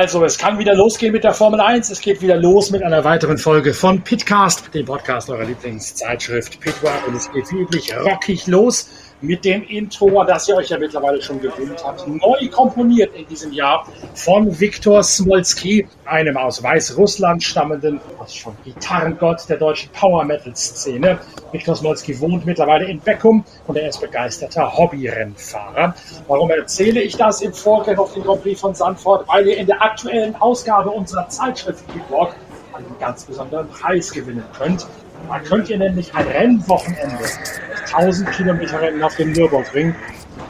Also, es kann wieder losgehen mit der Formel 1. Es geht wieder los mit einer weiteren Folge von Pitcast, dem Podcast eurer Lieblingszeitschrift Pitwalk. Und es geht wie üblich rockig los mit dem Intro, das ihr euch ja mittlerweile schon gewöhnt habt, neu komponiert in diesem Jahr von Viktor Smolski, einem aus Weißrussland stammenden, was schon Gitarrengott der deutschen Power Metal Szene. Viktor Smolski wohnt mittlerweile in Beckum und er ist begeisterter Hobbyrennfahrer. Warum erzähle ich das im Vorgriff auf den Grand Prix von Sandford? Weil ihr in der aktuellen Ausgabe unserer Zeitschrift Beatwalk einen ganz besonderen Preis gewinnen könnt. Da könnt ihr nämlich ein Rennwochenende, 1000 Kilometer Rennen auf dem Nürburgring,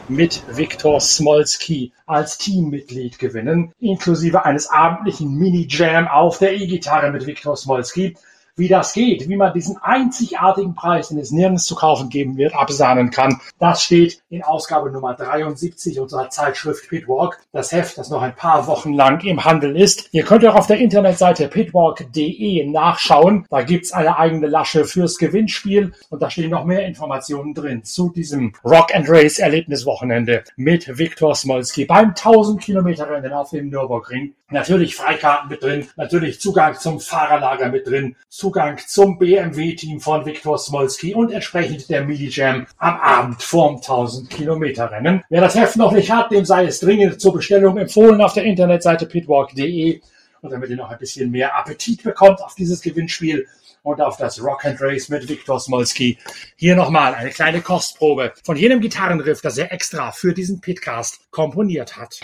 mit Viktor Smolski als Teammitglied gewinnen, inklusive eines abendlichen Mini-Jam auf der E-Gitarre mit Viktor Smolski wie das geht, wie man diesen einzigartigen Preis, den es nirgends zu kaufen geben wird, absahnen kann. Das steht in Ausgabe Nummer 73 unserer Zeitschrift Pitwalk, das Heft, das noch ein paar Wochen lang im Handel ist. Ihr könnt auch auf der Internetseite pitwalk.de nachschauen. Da gibt's eine eigene Lasche fürs Gewinnspiel und da stehen noch mehr Informationen drin zu diesem Rock and Race Erlebniswochenende mit Viktor Smolski beim 1000 Kilometer Rennen auf dem Nürburgring. Natürlich Freikarten mit drin, natürlich Zugang zum Fahrerlager mit drin, Zugang zum BMW-Team von Viktor Smolski und entsprechend der Mini-Jam am Abend vorm 1000 Kilometer Rennen. Wer das Heft noch nicht hat, dem sei es dringend zur Bestellung empfohlen auf der Internetseite pitwalk.de und damit ihr noch ein bisschen mehr Appetit bekommt auf dieses Gewinnspiel und auf das Rock and Race mit Viktor Smolski. Hier nochmal eine kleine Kostprobe von jenem Gitarrenriff, das er extra für diesen Pitcast komponiert hat.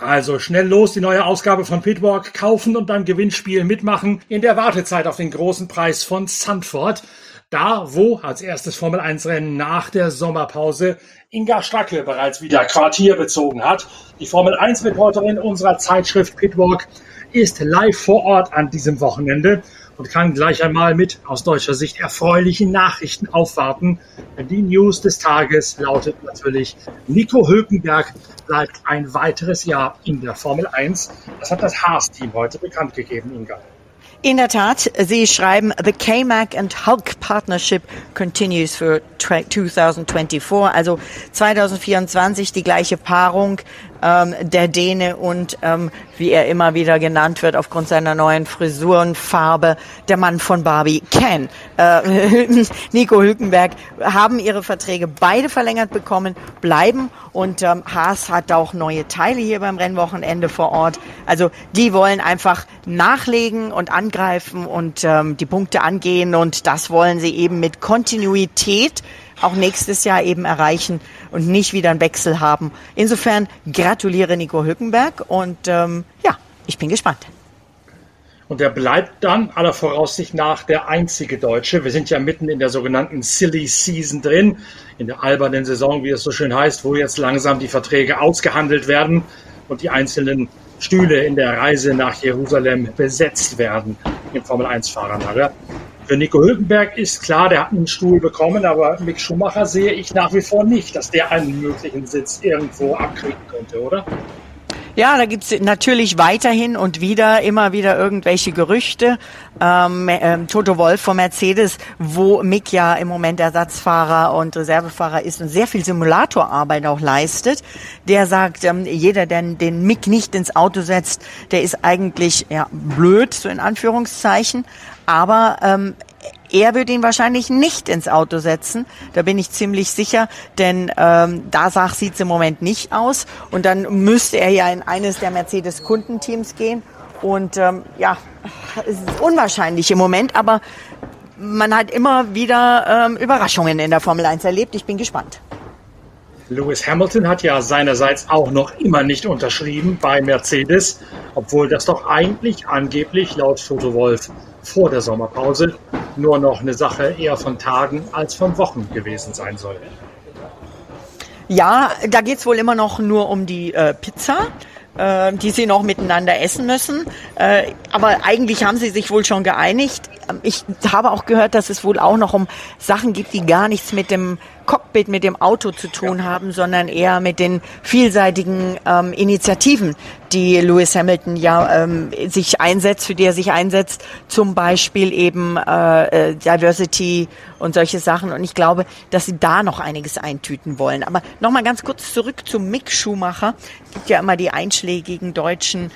Also schnell los, die neue Ausgabe von Pitwalk kaufen und beim Gewinnspiel mitmachen in der Wartezeit auf den großen Preis von Sandford. Da, wo als erstes Formel 1 Rennen nach der Sommerpause Inga Stracke bereits wieder Quartier bezogen hat. Die Formel 1 Reporterin unserer Zeitschrift Pitwalk ist live vor Ort an diesem Wochenende und kann gleich einmal mit aus deutscher Sicht erfreulichen Nachrichten aufwarten. Die News des Tages lautet natürlich, Nico Hülkenberg bleibt ein weiteres Jahr in der Formel 1. Das hat das Haas-Team heute bekannt gegeben, Inga. In der Tat, Sie schreiben, the K-Mac and Hulk Partnership continues for 2024, also 2024 die gleiche Paarung ähm, der Däne und ähm, wie er immer wieder genannt wird aufgrund seiner neuen Frisurenfarbe, der Mann von Barbie, Ken. Äh, Nico Hülkenberg haben ihre Verträge beide verlängert bekommen, bleiben und ähm, Haas hat auch neue Teile hier beim Rennwochenende vor Ort. Also die wollen einfach nachlegen und angreifen und ähm, die Punkte angehen und das wollen sie eben mit Kontinuität auch nächstes Jahr eben erreichen und nicht wieder einen Wechsel haben. Insofern gratuliere Nico Hülkenberg und ähm, ja, ich bin gespannt. Und er bleibt dann aller Voraussicht nach der einzige Deutsche. Wir sind ja mitten in der sogenannten Silly Season drin, in der albernen Saison, wie es so schön heißt, wo jetzt langsam die Verträge ausgehandelt werden und die einzelnen Stühle in der Reise nach Jerusalem besetzt werden im Formel 1-Fahrerlager. Für Nico Hülkenberg ist klar, der hat einen Stuhl bekommen, aber Mick Schumacher sehe ich nach wie vor nicht, dass der einen möglichen Sitz irgendwo abkriegen könnte, oder? Ja, da gibt's natürlich weiterhin und wieder immer wieder irgendwelche Gerüchte. Ähm, ähm, Toto Wolf von Mercedes, wo Mick ja im Moment Ersatzfahrer und Reservefahrer ist und sehr viel Simulatorarbeit auch leistet, der sagt, ähm, jeder, der den Mick nicht ins Auto setzt, der ist eigentlich ja, blöd, so in Anführungszeichen. Aber ähm, er wird ihn wahrscheinlich nicht ins Auto setzen. Da bin ich ziemlich sicher, denn ähm, da sieht es im Moment nicht aus. Und dann müsste er ja in eines der Mercedes-Kundenteams gehen. Und ähm, ja, es ist unwahrscheinlich im Moment, aber man hat immer wieder ähm, Überraschungen in der Formel 1 erlebt. Ich bin gespannt. Lewis Hamilton hat ja seinerseits auch noch immer nicht unterschrieben bei Mercedes, obwohl das doch eigentlich angeblich laut Toto Wolf vor der Sommerpause nur noch eine Sache eher von Tagen als von Wochen gewesen sein soll. Ja, da geht es wohl immer noch nur um die äh, Pizza äh, die sie noch miteinander essen müssen. Äh, aber eigentlich haben sie sich wohl schon geeinigt. Ich habe auch gehört, dass es wohl auch noch um Sachen gibt, die gar nichts mit dem Cockpit, mit dem Auto zu tun ja. haben, sondern eher mit den vielseitigen ähm, Initiativen, die Lewis Hamilton ja ähm, sich einsetzt, für die er sich einsetzt, zum Beispiel eben äh, äh, Diversity und solche Sachen. Und ich glaube, dass sie da noch einiges eintüten wollen. Aber nochmal ganz kurz zurück zu Mick Schumacher. Es gibt ja immer die einschlägigen deutschen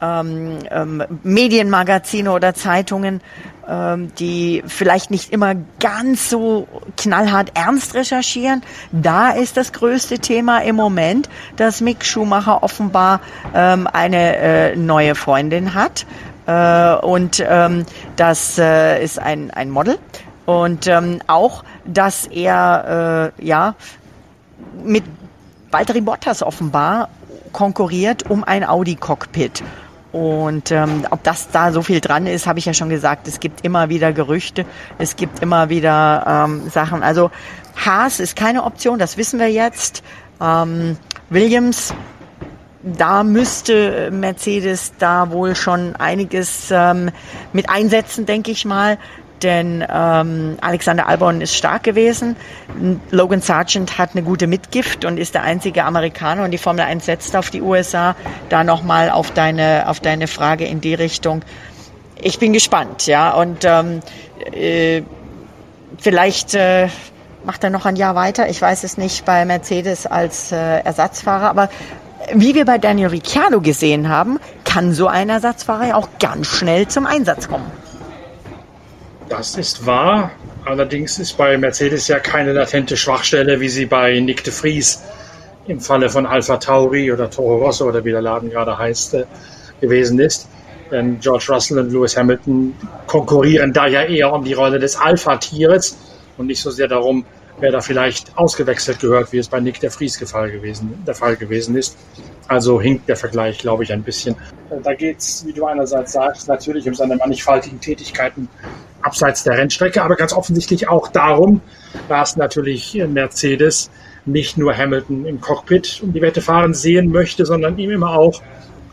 ähm, ähm, Medienmagazine oder Zeitungen, ähm, die vielleicht nicht immer ganz so knallhart ernst recherchieren. Da ist das größte Thema im Moment, dass Mick Schumacher offenbar ähm, eine äh, neue Freundin hat. Äh, und ähm, das äh, ist ein, ein Model. Und ähm, auch, dass er äh, ja mit Valtteri Bottas offenbar konkurriert um ein Audi-Cockpit. Und ähm, ob das da so viel dran ist, habe ich ja schon gesagt. Es gibt immer wieder Gerüchte, es gibt immer wieder ähm, Sachen. Also Haas ist keine Option, das wissen wir jetzt. Ähm, Williams, da müsste Mercedes da wohl schon einiges ähm, mit einsetzen, denke ich mal denn ähm, Alexander Albon ist stark gewesen. Logan Sargent hat eine gute Mitgift und ist der einzige Amerikaner und die Formel 1 setzt auf die USA. Da nochmal auf deine, auf deine Frage in die Richtung. Ich bin gespannt, ja, und ähm, äh, vielleicht äh, macht er noch ein Jahr weiter. Ich weiß es nicht bei Mercedes als äh, Ersatzfahrer, aber wie wir bei Daniel Ricciardo gesehen haben, kann so ein Ersatzfahrer ja auch ganz schnell zum Einsatz kommen. Das ist wahr. Allerdings ist bei Mercedes ja keine latente Schwachstelle, wie sie bei Nick de Vries im Falle von Alpha Tauri oder Toro Rosso oder wie der Laden gerade heißt, äh, gewesen ist. Denn George Russell und Lewis Hamilton konkurrieren da ja eher um die Rolle des Alpha-Tieres und nicht so sehr darum, wer da vielleicht ausgewechselt gehört, wie es bei Nick der Vries der Fall gewesen, der Fall gewesen ist. Also hinkt der Vergleich, glaube ich, ein bisschen. Da geht es, wie du einerseits sagst, natürlich um seine mannigfaltigen Tätigkeiten abseits der Rennstrecke, aber ganz offensichtlich auch darum, dass natürlich Mercedes nicht nur Hamilton im Cockpit um die Wette fahren sehen möchte, sondern ihm immer auch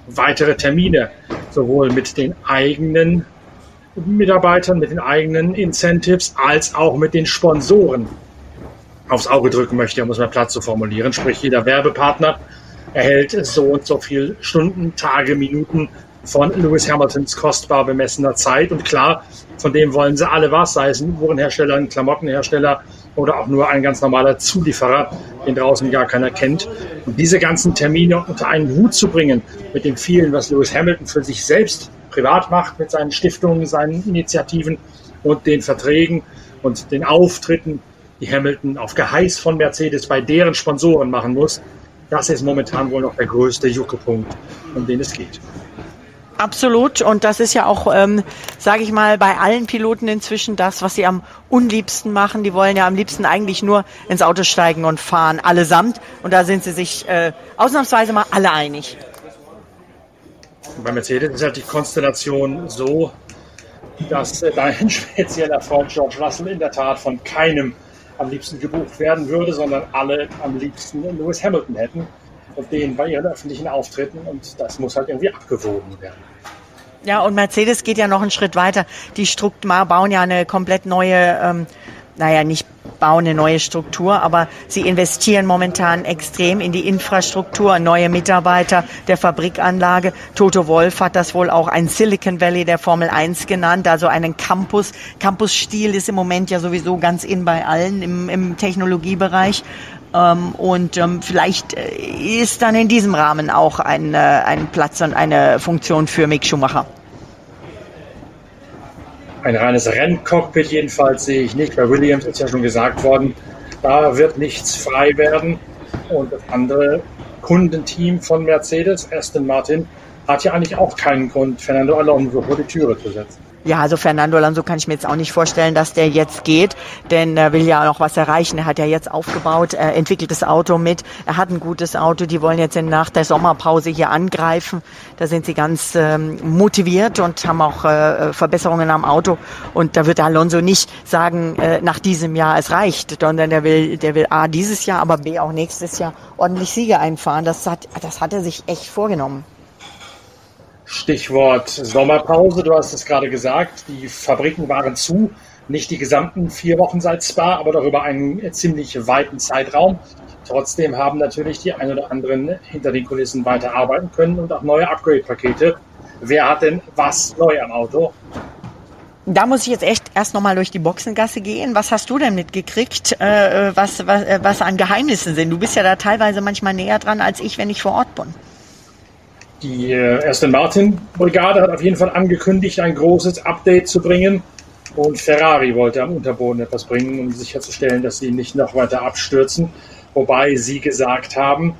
weitere Termine, sowohl mit den eigenen Mitarbeitern, mit den eigenen Incentives, als auch mit den Sponsoren aufs Auge drücken möchte, um es mal platt zu formulieren. Sprich, jeder Werbepartner erhält so und so viel Stunden, Tage, Minuten von Lewis Hamiltons kostbar bemessener Zeit. Und klar, von dem wollen sie alle was, sei es ein Uhrenhersteller, ein Klamottenhersteller oder auch nur ein ganz normaler Zulieferer, den draußen gar keiner kennt. Und diese ganzen Termine unter einen Hut zu bringen mit dem vielen, was Lewis Hamilton für sich selbst privat macht, mit seinen Stiftungen, seinen Initiativen und den Verträgen und den Auftritten, die Hamilton auf Geheiß von Mercedes bei deren Sponsoren machen muss, das ist momentan wohl noch der größte Juckepunkt, um den es geht. Absolut. Und das ist ja auch, ähm, sage ich mal, bei allen Piloten inzwischen das, was sie am unliebsten machen. Die wollen ja am liebsten eigentlich nur ins Auto steigen und fahren, allesamt. Und da sind sie sich äh, ausnahmsweise mal alle einig. Bei Mercedes ist halt die Konstellation so, dass äh, dein spezieller Freund George Russell in der Tat von keinem am liebsten gebucht werden würde, sondern alle am liebsten Lewis Hamilton hätten und denen bei ihren öffentlichen Auftritten und das muss halt irgendwie abgewogen werden. Ja, und Mercedes geht ja noch einen Schritt weiter. Die Struktur bauen ja eine komplett neue, ähm, naja, nicht bauen eine neue Struktur, aber sie investieren momentan extrem in die Infrastruktur, neue Mitarbeiter der Fabrikanlage. Toto Wolf hat das wohl auch ein Silicon Valley der Formel 1 genannt, also einen Campus. Campus-Stil ist im Moment ja sowieso ganz in bei allen im, im Technologiebereich. Ähm, und ähm, vielleicht äh, ist dann in diesem Rahmen auch ein, äh, ein Platz und eine Funktion für Mick Schumacher. Ein reines Renncockpit jedenfalls sehe ich nicht. Bei Williams ist ja schon gesagt worden, da wird nichts frei werden. Und das andere Kundenteam von Mercedes, Aston Martin, hat ja eigentlich auch keinen Grund, Fernando Alonso vor die Türe zu setzen. Ja, also Fernando Alonso kann ich mir jetzt auch nicht vorstellen, dass der jetzt geht, denn er will ja noch was erreichen. Er hat ja jetzt aufgebaut, er entwickelt das Auto mit, er hat ein gutes Auto, die wollen jetzt nach der Sommerpause hier angreifen. Da sind sie ganz ähm, motiviert und haben auch äh, Verbesserungen am Auto. Und da wird Alonso nicht sagen, äh, nach diesem Jahr es reicht, sondern der will, der will A dieses Jahr, aber B auch nächstes Jahr ordentlich Siege einfahren. Das hat, das hat er sich echt vorgenommen Stichwort Sommerpause, du hast es gerade gesagt, die Fabriken waren zu, nicht die gesamten vier Wochen seit Spa, aber doch über einen ziemlich weiten Zeitraum. Trotzdem haben natürlich die ein oder anderen hinter den Kulissen weiter arbeiten können und auch neue Upgrade-Pakete. Wer hat denn was neu am Auto? Da muss ich jetzt echt erst nochmal durch die Boxengasse gehen. Was hast du denn mitgekriegt, äh, was, was, äh, was an Geheimnissen sind? Du bist ja da teilweise manchmal näher dran als ich, wenn ich vor Ort bin. Die äh, Aston Martin Brigade hat auf jeden Fall angekündigt, ein großes Update zu bringen. Und Ferrari wollte am Unterboden etwas bringen, um sicherzustellen, dass sie nicht noch weiter abstürzen. Wobei sie gesagt haben,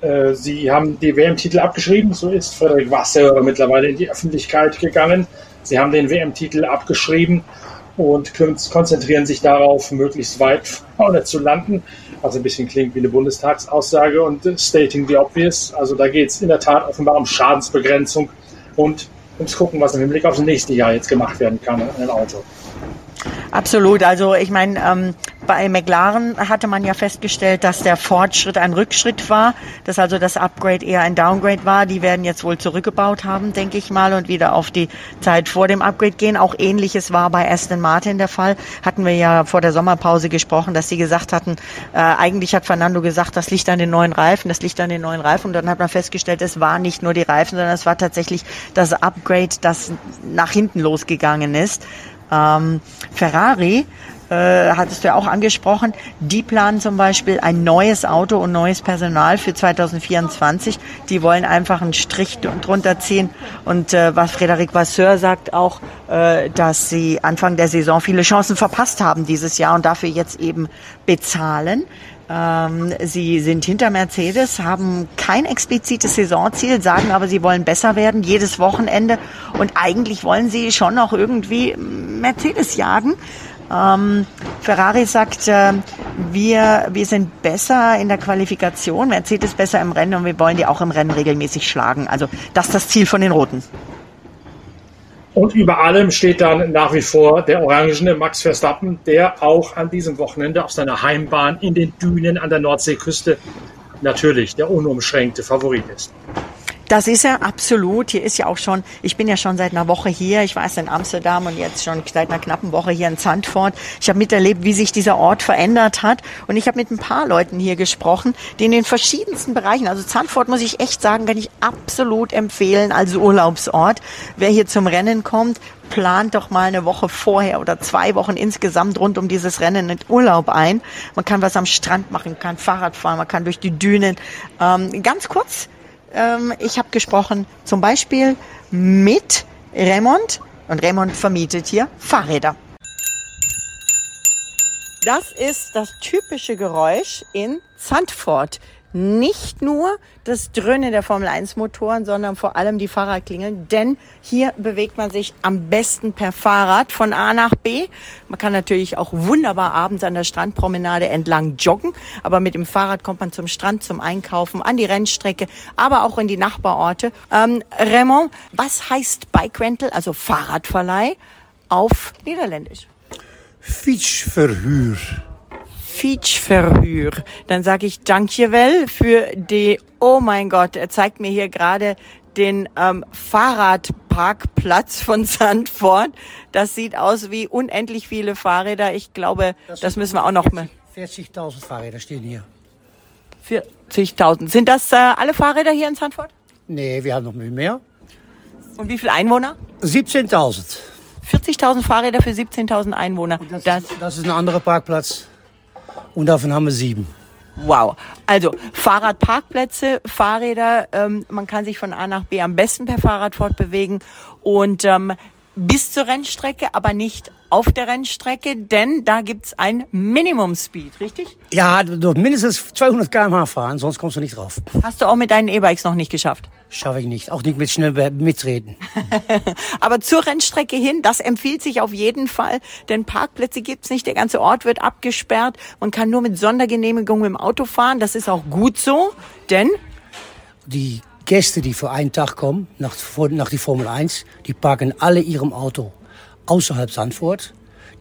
äh, sie haben die WM-Titel abgeschrieben. So ist Frederik Wasser mittlerweile in die Öffentlichkeit gegangen. Sie haben den WM-Titel abgeschrieben und konzentrieren sich darauf, möglichst weit vorne zu landen. Was ein bisschen klingt wie eine Bundestagsaussage und stating the obvious. Also da geht es in der Tat offenbar um Schadensbegrenzung und ums Gucken, was im Hinblick auf das nächste Jahr jetzt gemacht werden kann in einem Auto. Absolut. Also ich meine, ähm, bei McLaren hatte man ja festgestellt, dass der Fortschritt ein Rückschritt war, dass also das Upgrade eher ein Downgrade war. Die werden jetzt wohl zurückgebaut haben, denke ich mal, und wieder auf die Zeit vor dem Upgrade gehen. Auch ähnliches war bei Aston Martin der Fall. Hatten wir ja vor der Sommerpause gesprochen, dass sie gesagt hatten, äh, eigentlich hat Fernando gesagt, das liegt an den neuen Reifen, das liegt an den neuen Reifen. Und dann hat man festgestellt, es war nicht nur die Reifen, sondern es war tatsächlich das Upgrade, das nach hinten losgegangen ist. Ähm, Ferrari äh, hattest du ja auch angesprochen, die planen zum Beispiel ein neues Auto und neues Personal für 2024. Die wollen einfach einen Strich drunter ziehen. Und äh, was Frédéric Vasseur sagt auch, äh, dass sie Anfang der Saison viele Chancen verpasst haben dieses Jahr und dafür jetzt eben bezahlen. Ähm, sie sind hinter Mercedes, haben kein explizites Saisonziel, sagen aber, sie wollen besser werden jedes Wochenende und eigentlich wollen sie schon noch irgendwie Mercedes jagen. Ähm, Ferrari sagt, äh, wir, wir sind besser in der Qualifikation, Mercedes besser im Rennen und wir wollen die auch im Rennen regelmäßig schlagen. Also das ist das Ziel von den Roten. Und über allem steht dann nach wie vor der orangene Max Verstappen, der auch an diesem Wochenende auf seiner Heimbahn in den Dünen an der Nordseeküste natürlich der unumschränkte Favorit ist. Das ist er absolut. Hier ist ja auch schon, ich bin ja schon seit einer Woche hier. Ich war erst in Amsterdam und jetzt schon seit einer knappen Woche hier in Zandvoort. Ich habe miterlebt, wie sich dieser Ort verändert hat. Und ich habe mit ein paar Leuten hier gesprochen, die in den verschiedensten Bereichen, also Zandvoort muss ich echt sagen, kann ich absolut empfehlen als Urlaubsort. Wer hier zum Rennen kommt, plant doch mal eine Woche vorher oder zwei Wochen insgesamt rund um dieses Rennen mit Urlaub ein. Man kann was am Strand machen, kann Fahrrad fahren, man kann durch die Dünen. Ähm, ganz kurz, ähm, ich habe gesprochen zum Beispiel mit Raymond und Raymond vermietet hier Fahrräder. Das ist das typische Geräusch in Zandvoort nicht nur das Dröhnen der Formel 1 Motoren, sondern vor allem die Fahrradklingeln, denn hier bewegt man sich am besten per Fahrrad von A nach B. Man kann natürlich auch wunderbar abends an der Strandpromenade entlang joggen, aber mit dem Fahrrad kommt man zum Strand, zum Einkaufen, an die Rennstrecke, aber auch in die Nachbarorte. Ähm, Raymond, was heißt Bike Rental, also Fahrradverleih auf Niederländisch? Fietsverhuur. Fietsverhuur. Dann sage ich Dankjewel für die, oh mein Gott, er zeigt mir hier gerade den ähm, Fahrradparkplatz von Sandford. Das sieht aus wie unendlich viele Fahrräder. Ich glaube, das, das müssen wir auch noch mal. 40.000 Fahrräder stehen hier. 40.000. Sind das äh, alle Fahrräder hier in Sandford? Nee, wir haben noch mehr. Und wie viele Einwohner? 17.000. 40.000 Fahrräder für 17.000 Einwohner. Das, das, das ist ein anderer Parkplatz und davon haben wir sieben. Wow. Also Fahrradparkplätze, Fahrräder, ähm, man kann sich von A nach B am besten per Fahrrad fortbewegen und ähm, bis zur Rennstrecke, aber nicht auf der Rennstrecke, denn da gibt's ein Minimum Speed, richtig? Ja, du mindestens 200 km/h fahren, sonst kommst du nicht drauf. Hast du auch mit deinen E-Bikes noch nicht geschafft? Schaffe ich nicht, auch nicht mit schnell mitreden. aber zur Rennstrecke hin, das empfiehlt sich auf jeden Fall, denn Parkplätze gibt's nicht, der ganze Ort wird abgesperrt, man kann nur mit Sondergenehmigung mit dem Auto fahren, das ist auch gut so, denn die Gäste, die für einen Tag kommen, nach, nach die Formel 1, die parken alle ihrem Auto außerhalb Sandford.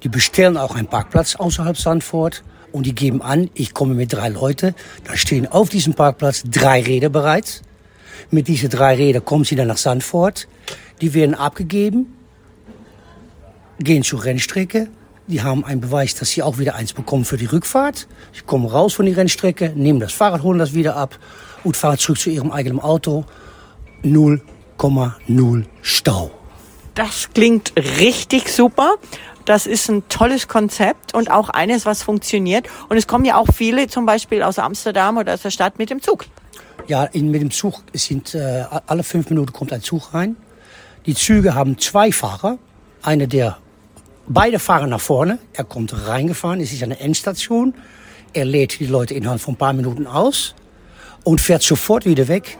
Die bestellen auch einen Parkplatz außerhalb Sandford und die geben an, ich komme mit drei Leuten. Da stehen auf diesem Parkplatz drei Räder bereit. Mit diesen drei Rädern kommen sie dann nach Sandford. Die werden abgegeben, gehen zur Rennstrecke. Die haben einen Beweis, dass sie auch wieder eins bekommen für die Rückfahrt. Sie kommen raus von der Rennstrecke, nehmen das Fahrrad, holen das wieder ab und fahren zurück zu ihrem eigenen Auto. 0,0 Stau. Das klingt richtig super. Das ist ein tolles Konzept und auch eines, was funktioniert. Und es kommen ja auch viele zum Beispiel aus Amsterdam oder aus der Stadt mit dem Zug. Ja, in, mit dem Zug sind äh, alle fünf Minuten kommt ein Zug rein. Die Züge haben zwei Fahrer. Einer, der beide fahren nach vorne. Er kommt reingefahren. Es ist eine Endstation. Er lädt die Leute innerhalb von ein paar Minuten aus und fährt sofort wieder weg.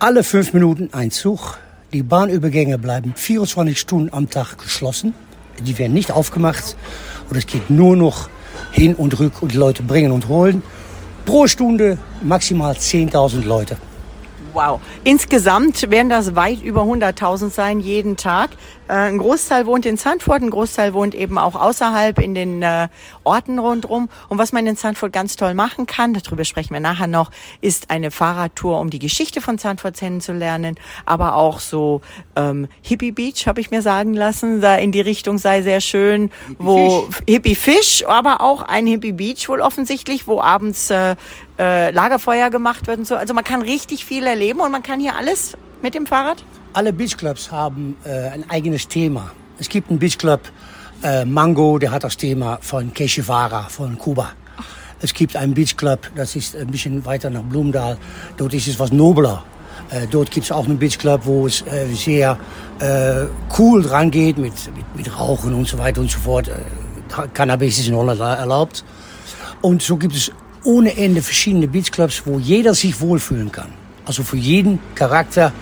Alle fünf Minuten ein Zug. Die Bahnübergänge bleiben 24 Stunden am Tag geschlossen. Die werden nicht aufgemacht. Und es geht nur noch hin und rück und die Leute bringen und holen. Pro Stunde maximal 10.000 Leute. Wow. Insgesamt werden das weit über 100.000 sein jeden Tag. Äh, ein Großteil wohnt in Zandvoort, ein Großteil wohnt eben auch außerhalb in den äh, Orten rundherum. Und was man in Zandvoort ganz toll machen kann, darüber sprechen wir nachher noch, ist eine Fahrradtour, um die Geschichte von Zandvoort kennenzulernen. Aber auch so ähm, Hippie Beach, habe ich mir sagen lassen, da in die Richtung sei sehr schön, wo Hippie Fish, aber auch ein Hippie Beach wohl offensichtlich, wo abends äh, äh, Lagerfeuer gemacht wird und so. Also man kann richtig viel erleben und man kann hier alles mit dem Fahrrad? Alle Beachclubs haben äh, ein eigenes Thema. Es gibt einen Beachclub äh, Mango, der hat das Thema von Che Guevara, von Kuba. Es gibt einen Beachclub, das ist ein bisschen weiter nach Blumdahl. Dort ist es was nobler. Äh, dort gibt es auch einen Beachclub, wo es äh, sehr äh, cool dran geht mit, mit, mit Rauchen und so weiter und so fort. Äh, Cannabis ist in Holland erlaubt. Und so gibt es ohne Ende verschiedene Beachclubs, wo jeder sich wohlfühlen kann. Also für jeden Charakter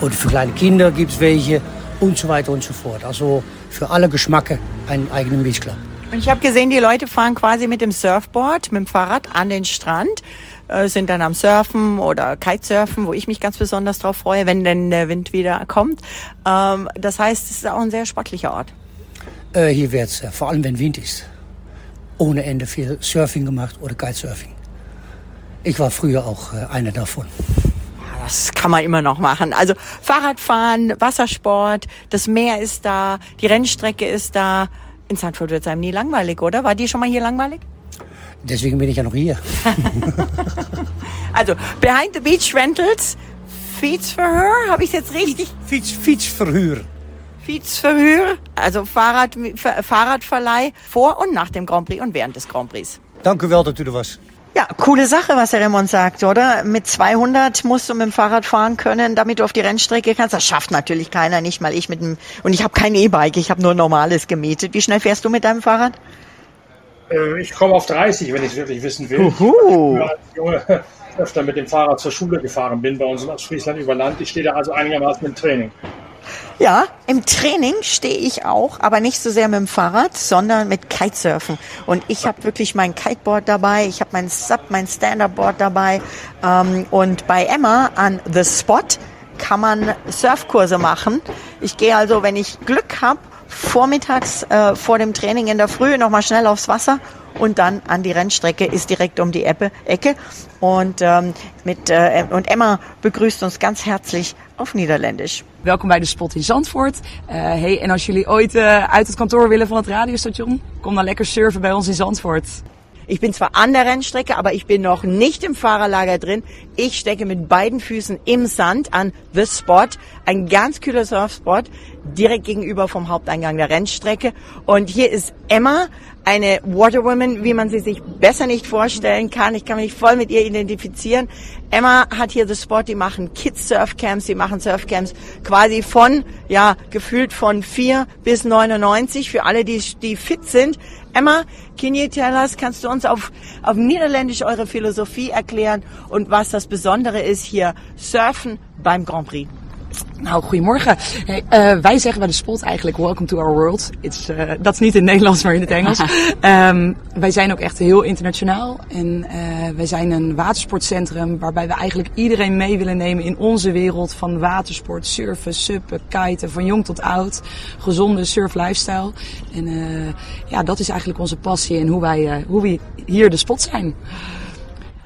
und für kleine Kinder gibt es welche und so weiter und so fort. Also für alle Geschmacke einen eigenen Beachclub. Und ich habe gesehen, die Leute fahren quasi mit dem Surfboard, mit dem Fahrrad an den Strand, äh, sind dann am Surfen oder Kitesurfen, wo ich mich ganz besonders drauf freue, wenn denn der Wind wieder kommt. Ähm, das heißt, es ist auch ein sehr sportlicher Ort. Äh, hier wird äh, vor allem, wenn Wind ist, ohne Ende viel Surfing gemacht oder Kitesurfing. Ich war früher auch äh, einer davon. Das kann man immer noch machen. Also Fahrradfahren, Wassersport, das Meer ist da, die Rennstrecke ist da. In Sanford wird es einem nie langweilig, oder? War die schon mal hier langweilig? Deswegen bin ich ja noch hier. also, Behind the Beach Rentals, Fietsverhör, habe ich jetzt richtig? Fiets, Fietsverhör. Fietsverhör, also Fahrrad, Fahrradverleih vor und nach dem Grand Prix und während des Grand Prix. Danke wel dat u er was. Ja, coole Sache, was der Raymond sagt, oder? Mit 200 musst du mit dem Fahrrad fahren können, damit du auf die Rennstrecke kannst. Das schafft natürlich keiner, nicht mal ich mit dem. Und ich habe kein E-Bike, ich habe nur normales gemietet. Wie schnell fährst du mit deinem Fahrrad? Äh, ich komme auf 30, wenn ich es wirklich wissen will. Uhu. Ich Junge öfter mit dem Fahrrad zur Schule gefahren bin bei uns in Friesland über Land. Ich stehe da also einigermaßen im Training. Ja, im Training stehe ich auch, aber nicht so sehr mit dem Fahrrad, sondern mit Kitesurfen. Und ich habe wirklich mein Kiteboard dabei, ich habe mein Sub, mein Stand-Up-Board dabei. Ähm, und bei Emma an The Spot kann man Surfkurse machen. Ich gehe also, wenn ich Glück habe, vormittags äh, vor dem Training in der Früh nochmal schnell aufs Wasser und dann an die Rennstrecke ist direkt um die Ecke. Und, ähm, mit, äh, und Emma begrüßt uns ganz herzlich auf Niederländisch. Welkom bij de Spot in Zandvoort. Uh, hey, en als jullie ooit uh, uit het kantoor willen van het radiostation, kom dan lekker surfen bij ons in Zandvoort. Ich bin zwar an der Rennstrecke, aber ich bin noch nicht im Fahrerlager drin. Ich stecke mit beiden Füßen im Sand an The Spot, ein ganz kühler Surfspot, direkt gegenüber vom Haupteingang der Rennstrecke. Und hier ist Emma, eine Waterwoman, wie man sie sich besser nicht vorstellen kann. Ich kann mich voll mit ihr identifizieren. Emma hat hier The Spot, die machen Kids Surfcamps, die machen Surfcamps quasi von, ja, gefühlt von 4 bis 99 für alle, die, die fit sind. Emma, can you tell us, kannst du uns auf, auf Niederländisch eure Philosophie erklären und was das Besondere ist hier Surfen beim Grand Prix? Nou, goedemorgen. Hey, uh, wij zeggen bij de spot eigenlijk welcome to our world. It's, uh, dat is niet in het Nederlands, maar in het Engels. um, wij zijn ook echt heel internationaal. En uh, wij zijn een watersportcentrum waarbij we eigenlijk iedereen mee willen nemen in onze wereld van watersport, surfen, suppen, kiten, van jong tot oud. Gezonde surf lifestyle. En ja, dat is eigenlijk onze passie en hoe wij hoe we hier de spot zijn.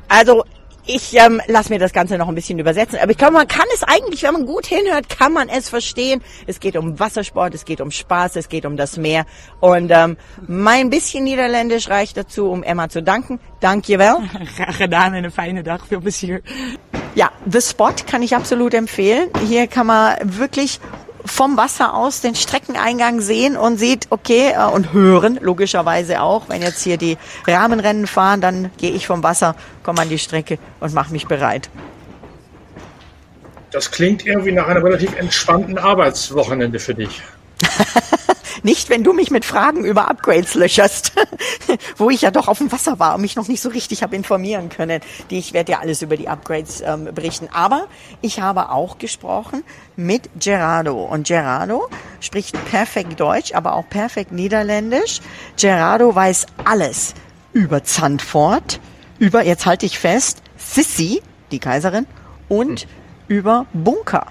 Also ich ähm, lasse mir das Ganze noch ein bisschen übersetzen. Aber ich glaube, man kann es eigentlich, wenn man gut hinhört, kann man es verstehen. Es geht um Wassersport, es geht um Spaß, es geht um das Meer. Und ähm, mein bisschen Niederländisch reicht dazu, um Emma zu danken. Dankjewel. Graag gedaan en een fijne dag. Veel plezier. Ja, The Spot kann ich absolut empfehlen. Hier kann man wirklich vom Wasser aus den Streckeneingang sehen und sieht, okay, äh, und hören, logischerweise auch. Wenn jetzt hier die Rahmenrennen fahren, dann gehe ich vom Wasser, komme an die Strecke und mache mich bereit. Das klingt irgendwie nach einem relativ entspannten Arbeitswochenende für dich. Nicht, wenn du mich mit Fragen über Upgrades löcherst, wo ich ja doch auf dem Wasser war und mich noch nicht so richtig habe informieren können. Die, ich werde ja alles über die Upgrades ähm, berichten. Aber ich habe auch gesprochen mit Gerardo. Und Gerardo spricht perfekt Deutsch, aber auch perfekt Niederländisch. Gerardo weiß alles über Zandvoort, über, jetzt halte ich fest, Sissi, die Kaiserin, und hm. über Bunker.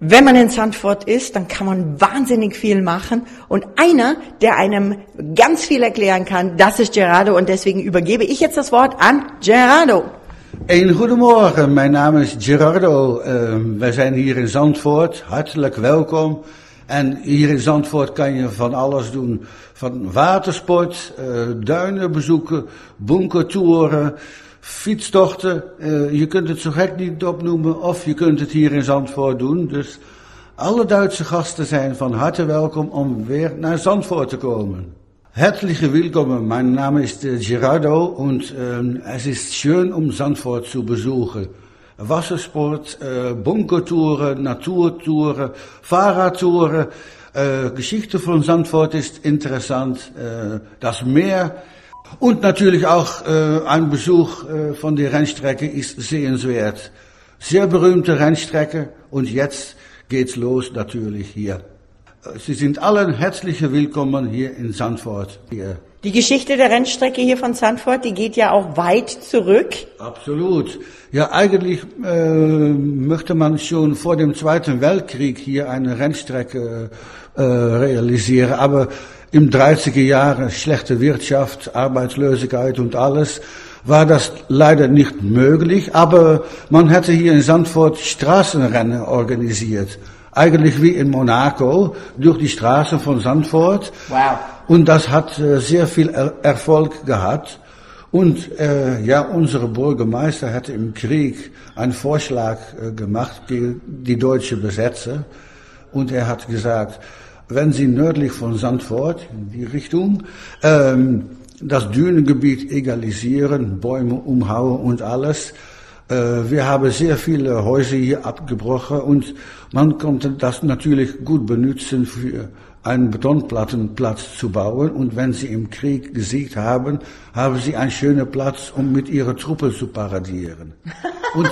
Wenn man in Zandvoort ist, dann kann man wahnsinnig viel machen. Und einer, der einem ganz viel erklären kann, das ist Gerardo. Und deswegen übergebe ich jetzt das Wort an Gerardo. Een goedemorgen, mijn naam is Gerardo. Uh, wij zijn hier in Zandvoort, hartelijk welkom. En hier in Zandvoort kan je van alles doen. Van watersport, uh, duinen bezoeken, bunkertouren, fietstochten. Uh, je kunt het zo gek niet opnoemen of je kunt het hier in Zandvoort doen. Dus alle Duitse gasten zijn van harte welkom om weer naar Zandvoort te komen. Herzliche Willkommen, mein Name ist äh, Gerardo und ähm, es ist schön, um Zandvoort zu besuchen. Wassersport, äh, Bunkertouren, Naturtouren, Fahrradtouren. Äh, Geschichte von Zandvoort ist interessant. Äh, das Meer Und natürlich auch äh, ein Besuch äh, von der Rennstrecke ist sehenswert. Sehr berühmte Rennstrecke und jetzt geht's los natürlich hier. Sie sind allen herzlich willkommen hier in Zandvoort. Hier. Die Geschichte der Rennstrecke hier von Zandvoort, die geht ja auch weit zurück. Absolut. Ja, eigentlich äh, möchte man schon vor dem Zweiten Weltkrieg hier eine Rennstrecke äh, realisieren, aber im 30er Jahre schlechte Wirtschaft, Arbeitslosigkeit und alles, war das leider nicht möglich, aber man hätte hier in Zandvoort Straßenrennen organisiert. Eigentlich wie in Monaco, durch die Straßen von Zandvoort. Wow. Und das hat äh, sehr viel er Erfolg gehabt. Und äh, ja, unsere Bürgermeister hatte im Krieg einen Vorschlag äh, gemacht gegen die deutsche Besetzer. Und er hat gesagt, wenn Sie nördlich von Sandford, in die Richtung, ähm, das Dünengebiet egalisieren, Bäume umhauen und alles. Äh, wir haben sehr viele Häuser hier abgebrochen und man konnte das natürlich gut benutzen für einen Betonplattenplatz zu bauen. Und wenn sie im Krieg gesiegt haben, haben sie einen schönen Platz, um mit ihren Truppen zu paradieren. Und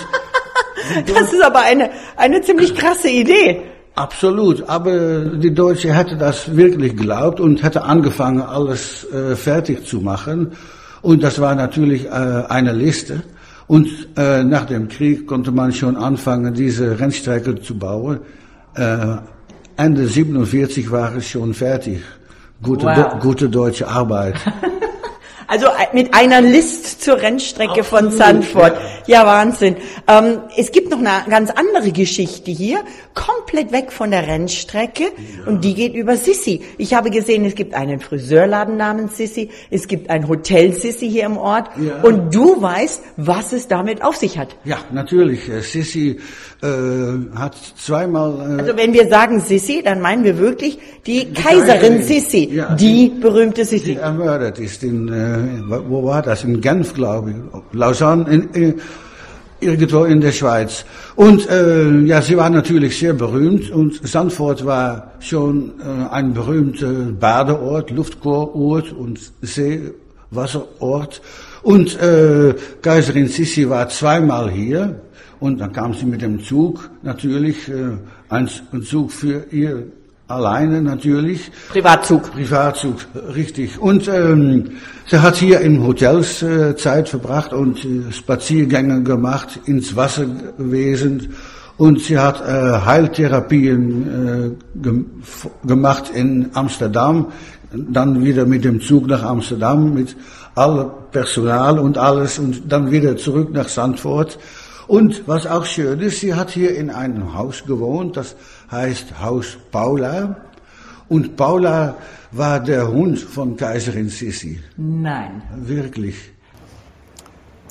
das ist aber eine, eine ziemlich krasse Idee. Absolut, aber die Deutsche hätte das wirklich geglaubt und hätte angefangen, alles äh, fertig zu machen. Und das war natürlich äh, eine Liste. Und äh, nach dem Krieg konnte man schon anfangen, diese Rennstrecke zu bauen. Äh, Ende 47 war es schon fertig. Gute, wow. gute deutsche Arbeit. Also äh, mit einer List zur Rennstrecke Absolut, von Sanford. Ja, ja Wahnsinn. Ähm, es gibt noch eine ganz andere Geschichte hier, komplett weg von der Rennstrecke ja. und die geht über Sissi. Ich habe gesehen, es gibt einen Friseurladen namens Sissi, es gibt ein Hotel Sissi hier im Ort ja. und du weißt, was es damit auf sich hat. Ja, natürlich. Äh, Sissi äh, hat zweimal... Äh also wenn wir sagen Sissi, dann meinen wir wirklich die, die Kaiserin Sissi, ja, die, die, berühmte Sissi. Die ermordet ist in... Äh, wo war das? In Genf, glaube ich. Lausanne, in, in, irgendwo in der Schweiz. Und äh, ja, sie war natürlich sehr berühmt und Sandford war schon äh, ein berühmter Badeort, Luftkurort und Seewasserort. Und äh, Kaiserin Sissi war zweimal hier und dann kam sie mit dem Zug natürlich, äh, ein, ein Zug für ihr alleine natürlich. Privatzug. Privatzug, richtig. Und ähm, sie hat hier in Hotels äh, Zeit verbracht und äh, Spaziergänge gemacht, ins Wasser gewesen. Und sie hat äh, Heiltherapien äh, ge gemacht in Amsterdam, dann wieder mit dem Zug nach Amsterdam mit allem Personal und alles und dann wieder zurück nach Sandford. Und was auch schön ist, sie hat hier in einem Haus gewohnt, das heißt Haus Paula. Und Paula war der Hund von Kaiserin Sissi. Nein. Wirklich.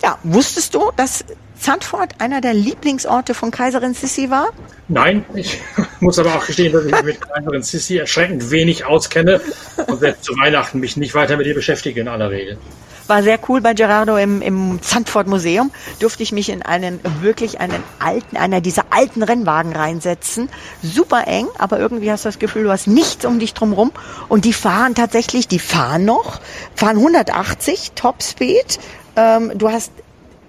Ja, wusstest du, dass Zandvoort einer der Lieblingsorte von Kaiserin Sissi war? Nein, ich muss aber auch gestehen, dass ich mich mit Kaiserin Sissi erschreckend wenig auskenne und werde zu Weihnachten mich nicht weiter mit ihr beschäftigen in aller Regel. War sehr cool bei Gerardo im, im Zandvoort Museum. Durfte ich mich in einen wirklich einen alten, einer dieser alten Rennwagen reinsetzen. Super eng, aber irgendwie hast du das Gefühl, du hast nichts um dich drumherum. Und die fahren tatsächlich, die fahren noch, fahren 180 Topspeed. Ähm, du hast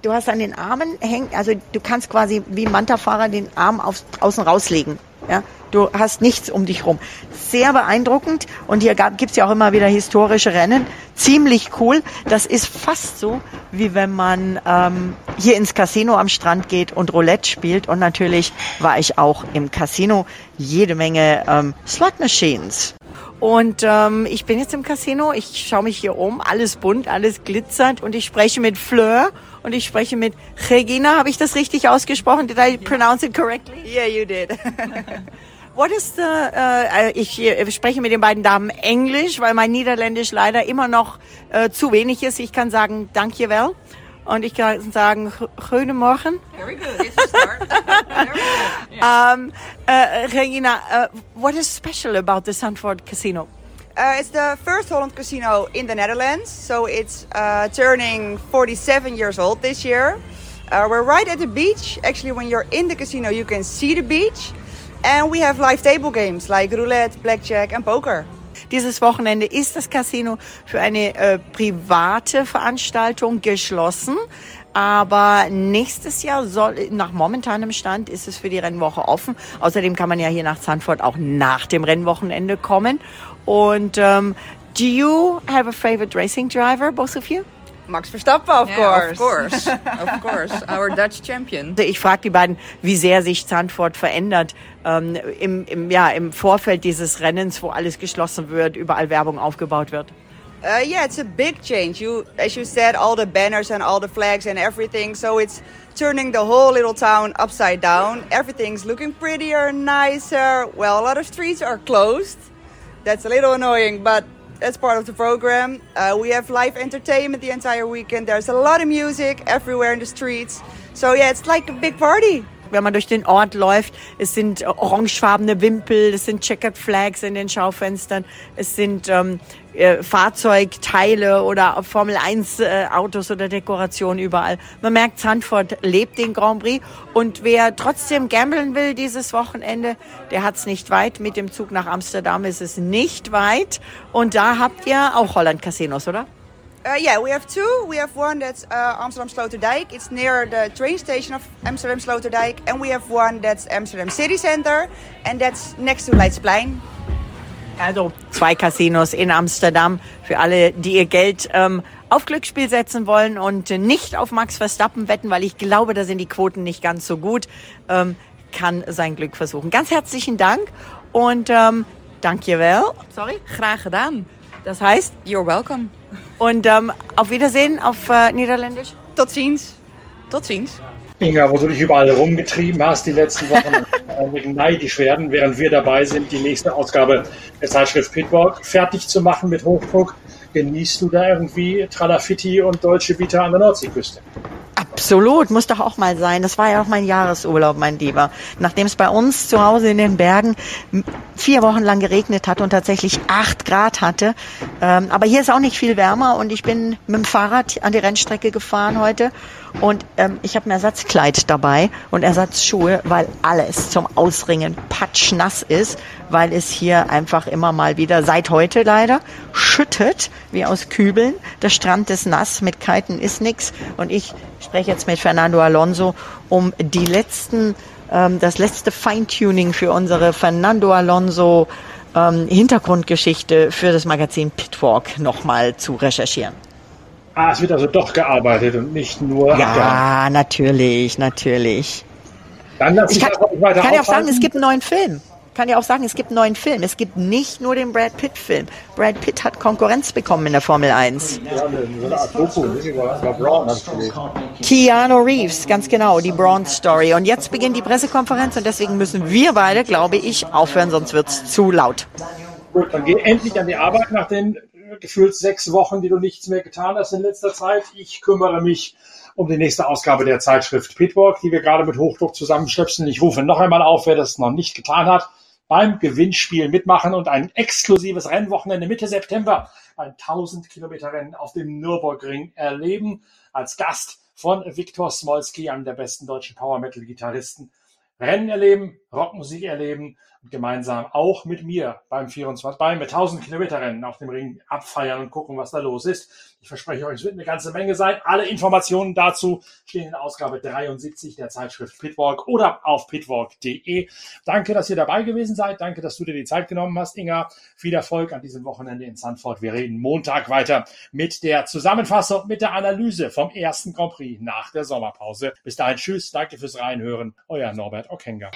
du hast an den Armen hängt, also du kannst quasi wie Manta-Fahrer den Arm auf, außen rauslegen. Ja, du hast nichts um dich rum. Sehr beeindruckend. Und hier gibt es ja auch immer wieder historische Rennen. Ziemlich cool. Das ist fast so, wie wenn man ähm, hier ins Casino am Strand geht und Roulette spielt. Und natürlich war ich auch im Casino. Jede Menge ähm, Slot Machines. Und ähm, ich bin jetzt im Casino, ich schaue mich hier um, alles bunt, alles glitzert und ich spreche mit Fleur und ich spreche mit Regina. Habe ich das richtig ausgesprochen? Did I pronounce it correctly? Yeah, you did. What is the, äh, ich spreche mit den beiden Damen Englisch, weil mein Niederländisch leider immer noch äh, zu wenig ist. Ich kann sagen, danke wel. Und ich kann sagen, guten Morgen. Very good. It's a start. Very good. Yeah. Um, uh, Regina, uh, what is special about the Sandford Casino? Uh, it's the first Holland casino in the Netherlands, so it's uh, turning 47 years old this year. Uh, we're right at the beach. Actually, when you're in the casino, you can see the beach. And we have live table games like roulette, blackjack, and poker. Dieses Wochenende ist das Casino für eine äh, private Veranstaltung geschlossen. Aber nächstes Jahr soll, nach momentanem Stand, ist es für die Rennwoche offen. Außerdem kann man ja hier nach Zandvoort auch nach dem Rennwochenende kommen. Und ähm, do you have a favorite racing driver, both of you? Max Verstappen, of Yeah, course. Of course. of course. Our Dutch champion. Also ich frage die beiden, wie sehr sich Zandvoort verändert ähm, im, im, ja, im Vorfeld dieses Rennens, wo alles geschlossen wird, überall Werbung aufgebaut wird. Uh, yeah, it's a big change. You, as you said, all the banners and all the flags and everything. So it's turning the whole little town upside down. Everything's looking prettier, nicer. Well, a lot of streets are closed. That's a little annoying, but that's part of the program. Uh, we have live entertainment the entire weekend. There's a lot of music everywhere in the streets. So yeah, it's like a big party. Wenn man durch den Ort läuft, es sind orangefarbene Wimpel, es sind Checkered Flags in den Schaufenstern, es sind ähm, äh, Fahrzeugteile oder Formel 1 äh, Autos oder Dekorationen überall. Man merkt, Zandvoort lebt den Grand Prix und wer trotzdem gambeln will dieses Wochenende, der hat's nicht weit. Mit dem Zug nach Amsterdam ist es nicht weit und da habt ihr auch Holland Casinos, oder? Uh, yeah, we have two. We have one that's uh, Amsterdam Sloterdijk. It's near the train station of Amsterdam Sloterdijk. And we have one that's Amsterdam City Center. And that's next to Leidsplein. Also zwei Casinos in Amsterdam für alle, die ihr Geld ähm, auf Glücksspiel setzen wollen und nicht auf Max Verstappen wetten, weil ich glaube, da sind die Quoten nicht ganz so gut, ähm, kann sein Glück versuchen. Ganz herzlichen Dank und ähm, dankjewel. Sorry. Graag gedaan. Das heißt You're welcome. und ähm, auf Wiedersehen auf äh, Niederländisch. Tot ziens. Tot ziens. Inga, wo du dich überall rumgetrieben hast die letzten Wochen und ein neidisch werden, während wir dabei sind, die nächste Ausgabe der Zeitschrift Pitwalk fertig zu machen mit Hochdruck. Genießt du da irgendwie Tralafitti und Deutsche Vita an der Nordseeküste? Absolut, muss doch auch mal sein. Das war ja auch mein Jahresurlaub, mein Lieber. Nachdem es bei uns zu Hause in den Bergen vier Wochen lang geregnet hat und tatsächlich acht Grad hatte. Ähm, aber hier ist auch nicht viel wärmer und ich bin mit dem Fahrrad an die Rennstrecke gefahren heute und ähm, ich habe ein Ersatzkleid dabei und Ersatzschuhe, weil alles zum Ausringen patschnass ist, weil es hier einfach immer mal wieder, seit heute leider, schüttet wie aus Kübeln. Der Strand ist nass, mit Kiten ist nix und ich spreche jetzt mit Fernando Alonso, um die letzten, ähm, das letzte Feintuning für unsere Fernando Alonso ähm, Hintergrundgeschichte für das Magazin Pitwalk nochmal zu recherchieren. Ah, es wird also doch gearbeitet und nicht nur. Ja, natürlich, natürlich. Dann lass Ich ich kann, weiter kann ja auch sagen, es gibt einen neuen Film. kann ja auch sagen, es gibt einen neuen Film. Es gibt nicht nur den Brad Pitt-Film. Brad Pitt hat Konkurrenz bekommen in der Formel 1. Ja, so eine Art Doku, über, über Brown habe ich gelesen. Keanu Reeves, ganz genau, die Braun Story. Und jetzt beginnt die Pressekonferenz und deswegen müssen wir beide, glaube ich, aufhören, sonst wird's zu laut. Gut, dann geh endlich an die Arbeit nach den gefühlt sechs Wochen, die du nichts mehr getan hast in letzter Zeit. Ich kümmere mich um die nächste Ausgabe der Zeitschrift Pitwalk, die wir gerade mit Hochdruck zusammenstöpseln. Ich rufe noch einmal auf, wer das noch nicht getan hat, beim Gewinnspiel mitmachen und ein exklusives Rennwochenende Mitte September, ein 1000 Kilometer Rennen auf dem Nürburgring erleben, als Gast von Viktor Smolski, einem der besten deutschen Power Metal Gitarristen. Rennen erleben, Rockmusik erleben gemeinsam auch mit mir beim 24, beim 1000 Kilometer Rennen auf dem Ring abfeiern und gucken, was da los ist. Ich verspreche euch, es wird eine ganze Menge sein. Alle Informationen dazu stehen in Ausgabe 73 der Zeitschrift Pitwalk oder auf pitwalk.de. Danke, dass ihr dabei gewesen seid. Danke, dass du dir die Zeit genommen hast, Inga. Viel Erfolg an diesem Wochenende in Sanford. Wir reden Montag weiter mit der Zusammenfassung, mit der Analyse vom ersten Grand Prix nach der Sommerpause. Bis dahin, tschüss. Danke fürs Reinhören. Euer Norbert Okenga.